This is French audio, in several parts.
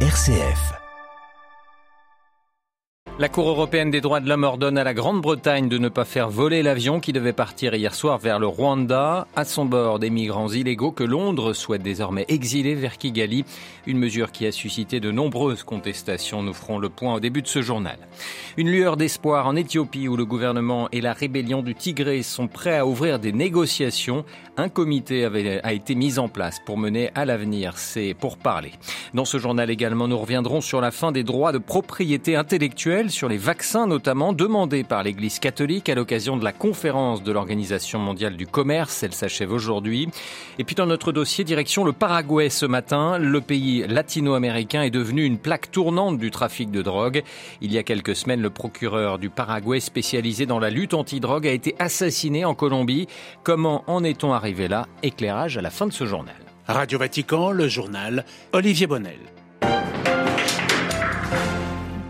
RCF. La Cour européenne des droits de l'homme ordonne à la Grande-Bretagne de ne pas faire voler l'avion qui devait partir hier soir vers le Rwanda. À son bord, des migrants illégaux que Londres souhaite désormais exiler vers Kigali. Une mesure qui a suscité de nombreuses contestations. Nous ferons le point au début de ce journal. Une lueur d'espoir en Éthiopie où le gouvernement et la rébellion du Tigré sont prêts à ouvrir des négociations. Un comité a été mis en place pour mener à l'avenir C'est pour parler. Dans ce journal également, nous reviendrons sur la fin des droits de propriété intellectuelle sur les vaccins notamment demandés par l'Église catholique à l'occasion de la conférence de l'Organisation mondiale du commerce. Elle s'achève aujourd'hui. Et puis dans notre dossier, direction le Paraguay ce matin. Le pays latino-américain est devenu une plaque tournante du trafic de drogue. Il y a quelques semaines, le procureur du Paraguay spécialisé dans la lutte anti-drogue a été assassiné en Colombie. Comment en est-on arrivé là? Éclairage à la fin de ce journal. Radio Vatican, le journal Olivier Bonnel.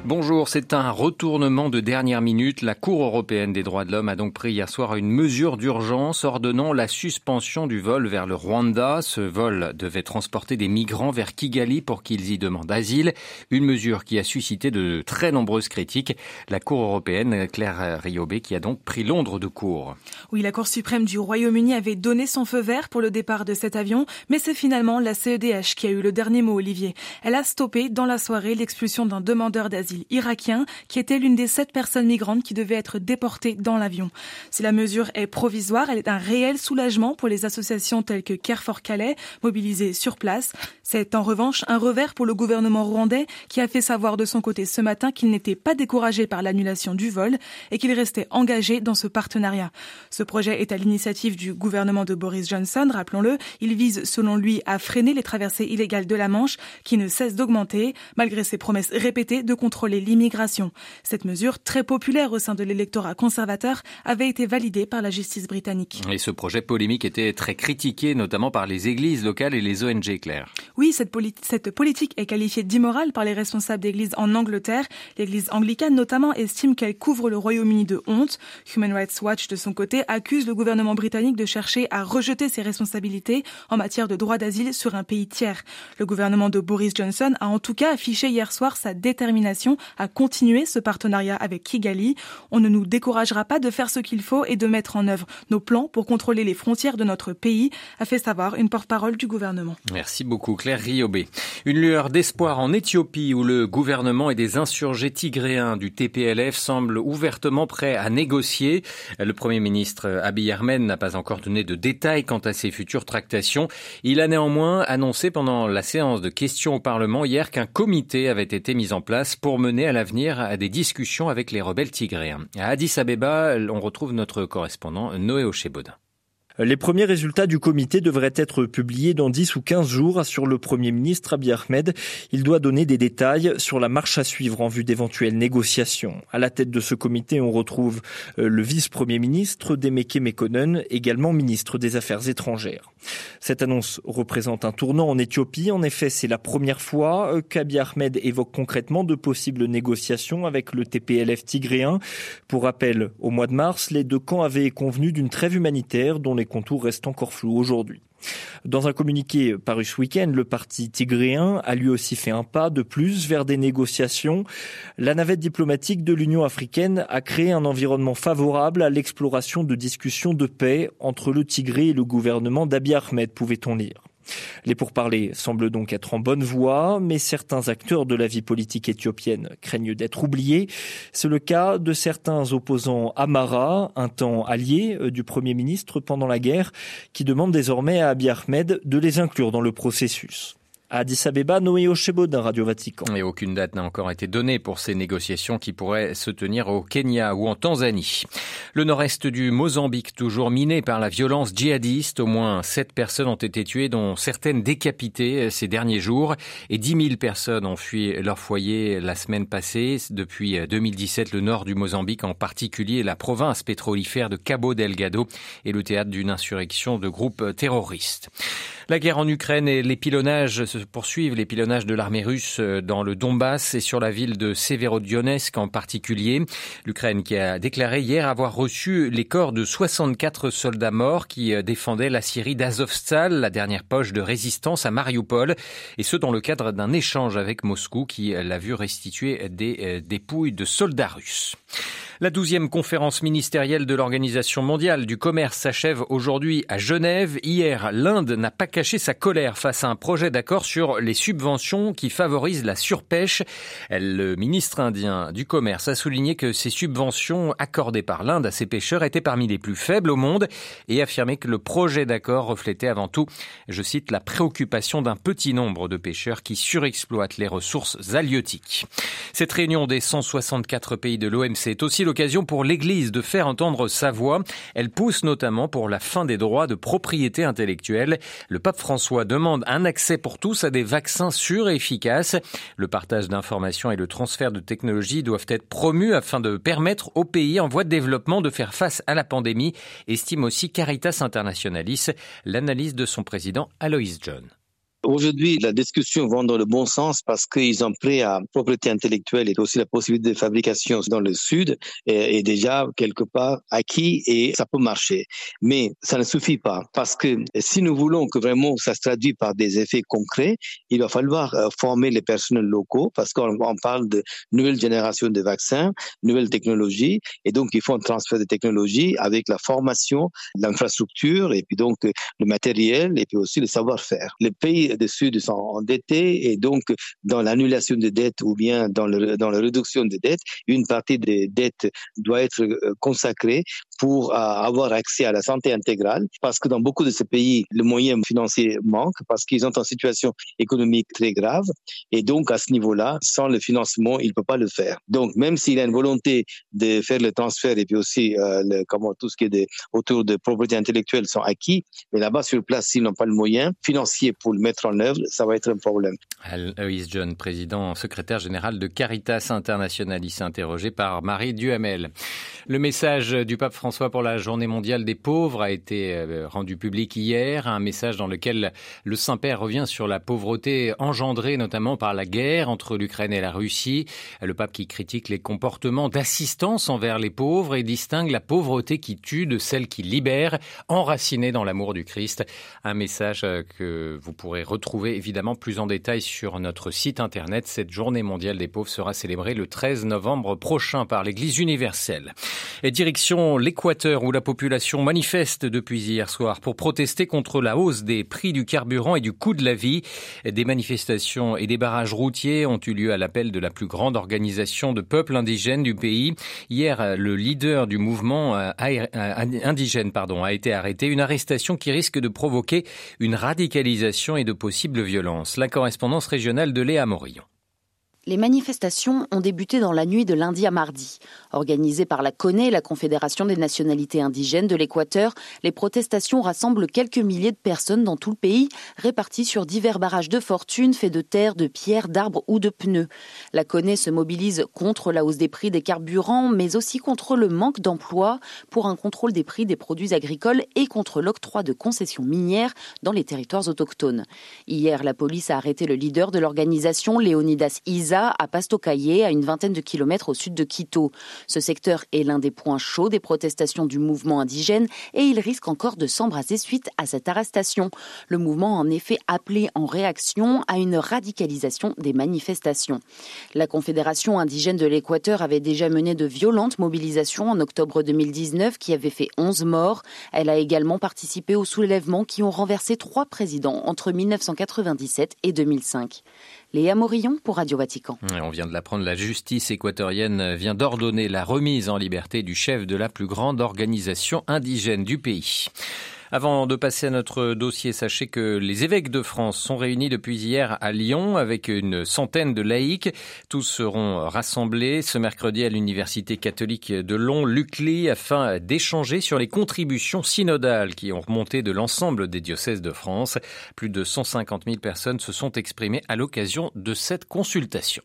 Bonjour, c'est un retournement de dernière minute. La Cour européenne des droits de l'homme a donc pris hier soir une mesure d'urgence ordonnant la suspension du vol vers le Rwanda. Ce vol devait transporter des migrants vers Kigali pour qu'ils y demandent asile. Une mesure qui a suscité de très nombreuses critiques. La Cour européenne, Claire Riobé, qui a donc pris Londres de court. Oui, la Cour suprême du Royaume-Uni avait donné son feu vert pour le départ de cet avion, mais c'est finalement la CEDH qui a eu le dernier mot, Olivier. Elle a stoppé dans la soirée l'expulsion d'un demandeur d'asile irakien qui était l'une des sept personnes migrantes qui devaient être déportées dans l'avion. Si la mesure est provisoire, elle est un réel soulagement pour les associations telles que Care for Calais, mobilisées sur place. C'est en revanche un revers pour le gouvernement rwandais qui a fait savoir de son côté ce matin qu'il n'était pas découragé par l'annulation du vol et qu'il restait engagé dans ce partenariat. Ce projet est à l'initiative du gouvernement de Boris Johnson, rappelons-le. Il vise, selon lui, à freiner les traversées illégales de la Manche qui ne cessent d'augmenter malgré ses promesses répétées de contrôle l'immigration. Cette mesure, très populaire au sein de l'électorat conservateur, avait été validée par la justice britannique. Et ce projet polémique était très critiqué, notamment par les églises locales et les ONG Claire. Oui, cette, cette politique est qualifiée d'immorale par les responsables d'églises en Angleterre. L'église anglicane, notamment, estime qu'elle couvre le Royaume-Uni de honte. Human Rights Watch, de son côté, accuse le gouvernement britannique de chercher à rejeter ses responsabilités en matière de droit d'asile sur un pays tiers. Le gouvernement de Boris Johnson a en tout cas affiché hier soir sa détermination à continuer ce partenariat avec Kigali. On ne nous découragera pas de faire ce qu'il faut et de mettre en œuvre nos plans pour contrôler les frontières de notre pays, a fait savoir une porte-parole du gouvernement. Merci beaucoup Claire Riobé. Une lueur d'espoir en Éthiopie où le gouvernement et des insurgés tigréens du TPLF semblent ouvertement prêts à négocier. Le Premier ministre Abiy Ahmed n'a pas encore donné de détails quant à ses futures tractations. Il a néanmoins annoncé pendant la séance de questions au Parlement hier qu'un comité avait été mis en place pour mener à l'avenir à des discussions avec les rebelles tigréens. À Addis Abeba, on retrouve notre correspondant Noé Ochebodin. Les premiers résultats du comité devraient être publiés dans 10 ou 15 jours, sur le Premier ministre Abiy Ahmed. Il doit donner des détails sur la marche à suivre en vue d'éventuelles négociations. À la tête de ce comité, on retrouve euh, le vice-premier ministre Demeke Mekonnen, également ministre des Affaires étrangères. Cette annonce représente un tournant en Éthiopie. En effet, c'est la première fois euh, qu'Abiy Ahmed évoque concrètement de possibles négociations avec le TPLF tigréen. Pour rappel, au mois de mars, les deux camps avaient convenu d'une trêve humanitaire dont les contours restent encore flous aujourd'hui. Dans un communiqué paru ce week-end, le parti tigréen a lui aussi fait un pas de plus vers des négociations. La navette diplomatique de l'Union africaine a créé un environnement favorable à l'exploration de discussions de paix entre le Tigré et le gouvernement d'Abiy Ahmed, pouvait-on lire. Les pourparlers semblent donc être en bonne voie, mais certains acteurs de la vie politique éthiopienne craignent d'être oubliés. C'est le cas de certains opposants Amara, un temps allié euh, du Premier ministre pendant la guerre, qui demandent désormais à Abiy Ahmed de les inclure dans le processus. Addis Abeba, Noé d'un Radio Vatican. Et aucune date n'a encore été donnée pour ces négociations qui pourraient se tenir au Kenya ou en Tanzanie. Le nord-est du Mozambique, toujours miné par la violence djihadiste. Au moins sept personnes ont été tuées, dont certaines décapitées ces derniers jours. Et dix mille personnes ont fui leur foyer la semaine passée. Depuis 2017, le nord du Mozambique, en particulier la province pétrolifère de Cabo Delgado, est le théâtre d'une insurrection de groupes terroristes. La guerre en Ukraine et les pilonnages se poursuivent, les pilonnages de l'armée russe euh, dans le Donbass et sur la ville de Severodonetsk en particulier. L'Ukraine qui a déclaré hier avoir reçu les corps de 64 soldats morts qui euh, défendaient la Syrie d'Azovstal, la dernière poche de résistance à Mariupol, et ce dans le cadre d'un échange avec Moscou qui l'a vu restituer des euh, dépouilles de soldats russes. La douzième conférence ministérielle de l'Organisation mondiale du commerce s'achève aujourd'hui à Genève. Hier, l'Inde n'a pas caché sa colère face à un projet d'accord sur les subventions qui favorisent la surpêche. Le ministre indien du commerce a souligné que ces subventions accordées par l'Inde à ses pêcheurs étaient parmi les plus faibles au monde et affirmé que le projet d'accord reflétait avant tout, je cite, la préoccupation d'un petit nombre de pêcheurs qui surexploitent les ressources halieutiques. Cette réunion des 164 pays de l'OMC est aussi l'occasion pour l'Église de faire entendre sa voix. Elle pousse notamment pour la fin des droits de propriété intellectuelle. Le pape François demande un accès pour tous à des vaccins sûrs et efficaces. Le partage d'informations et le transfert de technologies doivent être promus afin de permettre aux pays en voie de développement de faire face à la pandémie, estime aussi Caritas Internationalis, l'analyse de son président Alois John. Aujourd'hui, la discussion va dans le bon sens parce qu'ils ont pris à propriété intellectuelle et aussi la possibilité de fabrication dans le sud est, déjà quelque part acquis et ça peut marcher. Mais ça ne suffit pas parce que si nous voulons que vraiment ça se traduise par des effets concrets, il va falloir euh, former les personnels locaux parce qu'on parle de nouvelle génération de vaccins, nouvelles technologies et donc il faut un transfert de technologies avec la formation, l'infrastructure et puis donc le matériel et puis aussi le savoir-faire. Les pays des Sud sont endettés et donc dans l'annulation des dettes ou bien dans, dans la réduction des dettes, une partie des dettes doit être euh, consacrée pour euh, avoir accès à la santé intégrale parce que dans beaucoup de ces pays, le moyen financier manque parce qu'ils sont en situation économique très grave et donc à ce niveau-là, sans le financement, il ne peut pas le faire. Donc même s'il a une volonté de faire le transfert et puis aussi euh, comment tout ce qui est autour de propriété intellectuelle sont acquis, mais là-bas sur place, s'ils n'ont pas le moyen financier pour le mettre en œuvre, ça va être un problème. Aloïs John, président secrétaire général de Caritas Internationalis, interrogé par Marie Duhamel. Le message du pape François pour la journée mondiale des pauvres a été euh, rendu public hier, un message dans lequel le Saint-Père revient sur la pauvreté engendrée notamment par la guerre entre l'Ukraine et la Russie. Le pape qui critique les comportements d'assistance envers les pauvres et distingue la pauvreté qui tue de celle qui libère, enracinée dans l'amour du Christ. Un message euh, que vous pourrez retrouver évidemment plus en détail sur notre site internet. Cette journée mondiale des pauvres sera célébrée le 13 novembre prochain par l'Église universelle. Et direction l'Équateur où la population manifeste depuis hier soir pour protester contre la hausse des prix du carburant et du coût de la vie. Des manifestations et des barrages routiers ont eu lieu à l'appel de la plus grande organisation de peuples indigènes du pays. Hier, le leader du mouvement euh, euh, indigène a été arrêté. Une arrestation qui risque de provoquer une radicalisation et de possibles violences. La correspondance régionale de Léa Morillon. Les manifestations ont débuté dans la nuit de lundi à mardi. Organisées par la CONE, la Confédération des nationalités indigènes de l'Équateur, les protestations rassemblent quelques milliers de personnes dans tout le pays, réparties sur divers barrages de fortune faits de terre, de pierres, d'arbres ou de pneus. La CONE se mobilise contre la hausse des prix des carburants, mais aussi contre le manque d'emploi, pour un contrôle des prix des produits agricoles et contre l'octroi de concessions minières dans les territoires autochtones. Hier, la police a arrêté le leader de l'organisation, Léonidas Isa, à Pastocaillé, à une vingtaine de kilomètres au sud de Quito. Ce secteur est l'un des points chauds des protestations du mouvement indigène et il risque encore de s'embraser suite à cette arrestation. Le mouvement a en effet appelé en réaction à une radicalisation des manifestations. La Confédération indigène de l'Équateur avait déjà mené de violentes mobilisations en octobre 2019 qui avaient fait 11 morts. Elle a également participé aux soulèvements qui ont renversé trois présidents entre 1997 et 2005. Léa Morillon pour Radio Vatican. On vient de l'apprendre, la justice équatorienne vient d'ordonner la remise en liberté du chef de la plus grande organisation indigène du pays. Avant de passer à notre dossier, sachez que les évêques de France sont réunis depuis hier à Lyon avec une centaine de laïcs. Tous seront rassemblés ce mercredi à l'Université catholique de Lyon-Lucly afin d'échanger sur les contributions synodales qui ont remonté de l'ensemble des diocèses de France. Plus de 150 000 personnes se sont exprimées à l'occasion de cette consultation.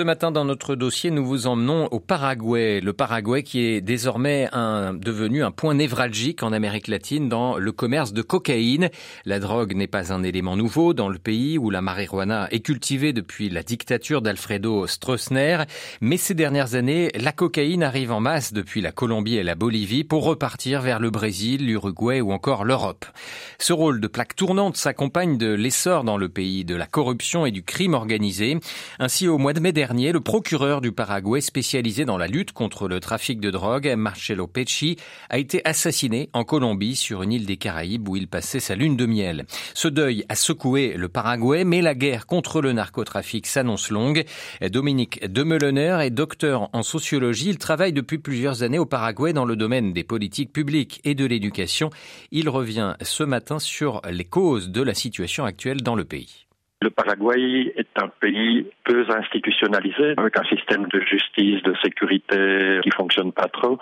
Ce matin, dans notre dossier, nous vous emmenons au Paraguay. Le Paraguay qui est désormais devenu un point névralgique en Amérique latine dans le commerce de cocaïne. La drogue n'est pas un élément nouveau dans le pays où la marijuana est cultivée depuis la dictature d'Alfredo Stroessner. Mais ces dernières années, la cocaïne arrive en masse depuis la Colombie et la Bolivie pour repartir vers le Brésil, l'Uruguay ou encore l'Europe. Ce rôle de plaque tournante s'accompagne de l'essor dans le pays de la corruption et du crime organisé. Ainsi, au mois de mai dernier, le procureur du Paraguay spécialisé dans la lutte contre le trafic de drogue, Marcelo Pecci, a été assassiné en Colombie sur une île des Caraïbes où il passait sa lune de miel. Ce deuil a secoué le Paraguay, mais la guerre contre le narcotrafic s'annonce longue. Dominique Demelener est docteur en sociologie. Il travaille depuis plusieurs années au Paraguay dans le domaine des politiques publiques et de l'éducation. Il revient ce matin sur les causes de la situation actuelle dans le pays. Le Paraguay est un pays peu institutionnalisé, avec un système de justice, de sécurité qui fonctionne pas trop.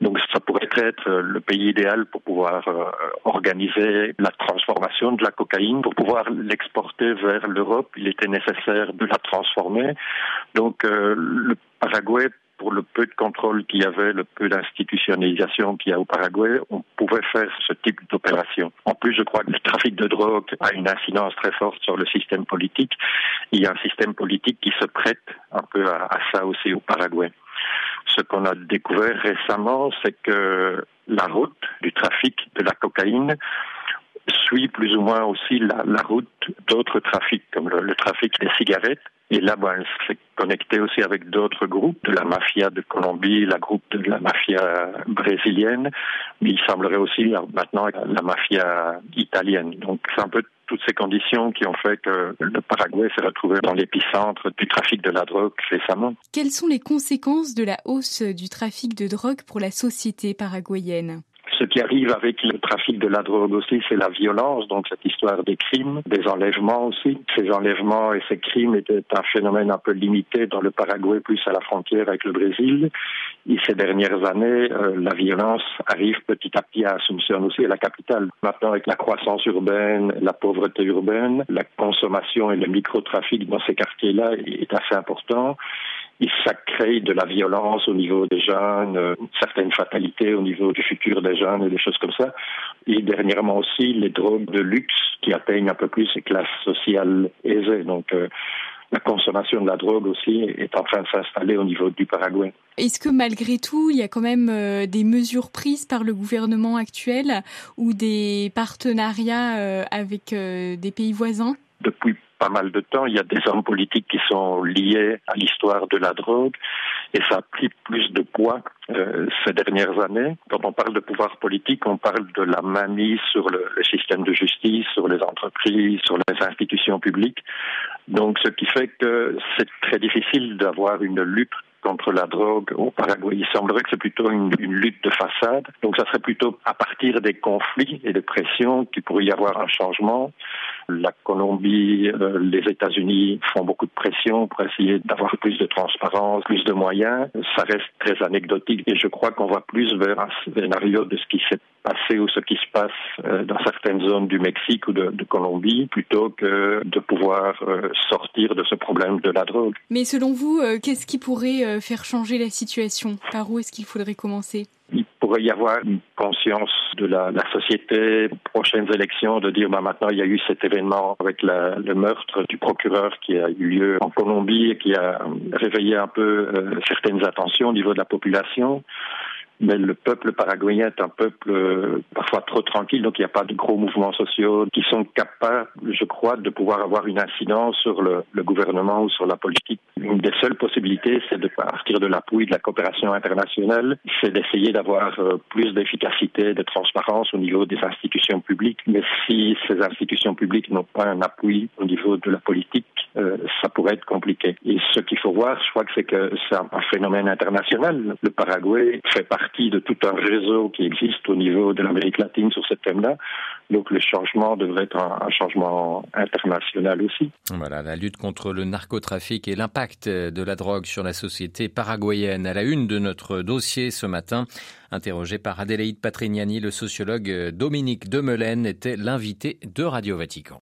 Donc ça pourrait être le pays idéal pour pouvoir euh, organiser la transformation de la cocaïne, pour pouvoir l'exporter vers l'Europe. Il était nécessaire de la transformer. Donc euh, le Paraguay pour le peu de contrôle qu'il y avait, le peu d'institutionnalisation qu'il y a au Paraguay, on pouvait faire ce type d'opération. En plus, je crois que le trafic de drogue a une incidence très forte sur le système politique. Il y a un système politique qui se prête un peu à, ça aussi au Paraguay. Ce qu'on a découvert récemment, c'est que la route du trafic de la cocaïne suit plus ou moins aussi la, route d'autres trafics, comme le, trafic des cigarettes. Et là, ben, elle s'est connectée aussi avec d'autres groupes, de la mafia de Colombie, la groupe de la mafia brésilienne, mais il semblerait aussi maintenant la mafia italienne. Donc c'est un peu toutes ces conditions qui ont fait que le Paraguay s'est retrouvé dans l'épicentre du trafic de la drogue récemment. Quelles sont les conséquences de la hausse du trafic de drogue pour la société paraguayenne? Ce qui arrive avec le trafic de la drogue aussi, c'est la violence, donc cette histoire des crimes, des enlèvements aussi. Ces enlèvements et ces crimes étaient un phénomène un peu limité dans le Paraguay, plus à la frontière avec le Brésil. Et ces dernières années, euh, la violence arrive petit à petit à Asunción aussi, à la capitale. Maintenant, avec la croissance urbaine, la pauvreté urbaine, la consommation et le microtrafic dans ces quartiers-là est assez important et ça crée de la violence au niveau des jeunes, euh, une certaine fatalité au niveau du futur des jeunes et des choses comme ça. Et dernièrement aussi, les drogues de luxe qui atteignent un peu plus les classes sociales aisées. Donc, euh, la consommation de la drogue aussi est en train de s'installer au niveau du Paraguay. Est-ce que malgré tout, il y a quand même euh, des mesures prises par le gouvernement actuel ou des partenariats avec des pays voisins? Depuis pas mal de temps, il y a des hommes politiques qui sont liés à l'histoire de la drogue et ça a pris plus de poids euh, ces dernières années. Quand on parle de pouvoir politique, on parle de la mainmise sur le, le, système de justice, sur les entreprises, sur les institutions publiques. Donc, ce qui fait que c'est très difficile d'avoir une lutte contre la drogue au Paraguay. Il semblerait que c'est plutôt une, lutte de façade. Donc ça serait plutôt à partir des conflits et des pressions qu'il pourrait y avoir un changement. La Colombie, euh, les États-Unis font beaucoup de pression pour essayer d'avoir plus de transparence, plus de moyens. Ça reste très anecdotique et je crois qu'on va plus vers un scénario de ce qui s'est passé ou ce qui se passe euh, dans certaines zones du Mexique ou de, Colombie plutôt que de pouvoir euh, sortir de ce problème de la drogue. Mais selon vous, qu'est-ce qui pourrait faire changer la situation. Par où est-ce qu'il faudrait commencer? Il pourrait y avoir une conscience de la, société, prochaines élections, de dire bah, maintenant il y a eu cet événement avec le meurtre du procureur qui a eu lieu en Colombie et qui a réveillé un peu euh, certaines attentions au niveau de la population mais le peuple paraguayen est un peuple euh, parfois trop tranquille, donc il n'y a pas de gros mouvements sociaux qui sont capables, je crois, de pouvoir avoir une incidence sur le, le gouvernement ou sur la politique. Une des seules possibilités, c'est de partir de l'appui de la coopération internationale, c'est d'essayer d'avoir euh, plus d'efficacité, de transparence au niveau des institutions publiques. Mais si ces institutions publiques n'ont pas un appui au niveau de la politique, euh, ça pourrait être compliqué. Et ce qu'il faut voir, je crois que c'est que c'est un phénomène international. Le Paraguay fait partie partie de tout un réseau qui existe au niveau de l'Amérique latine sur ce thème-là. Donc le changement devrait être un, changement international aussi. Voilà, la lutte contre le narcotrafic et l'impact de la drogue sur la société paraguayenne. À la une de notre dossier ce matin, interrogé par Adélaïde Patrignani, le sociologue Dominique Demelaine était l'invité de Radio Vatican.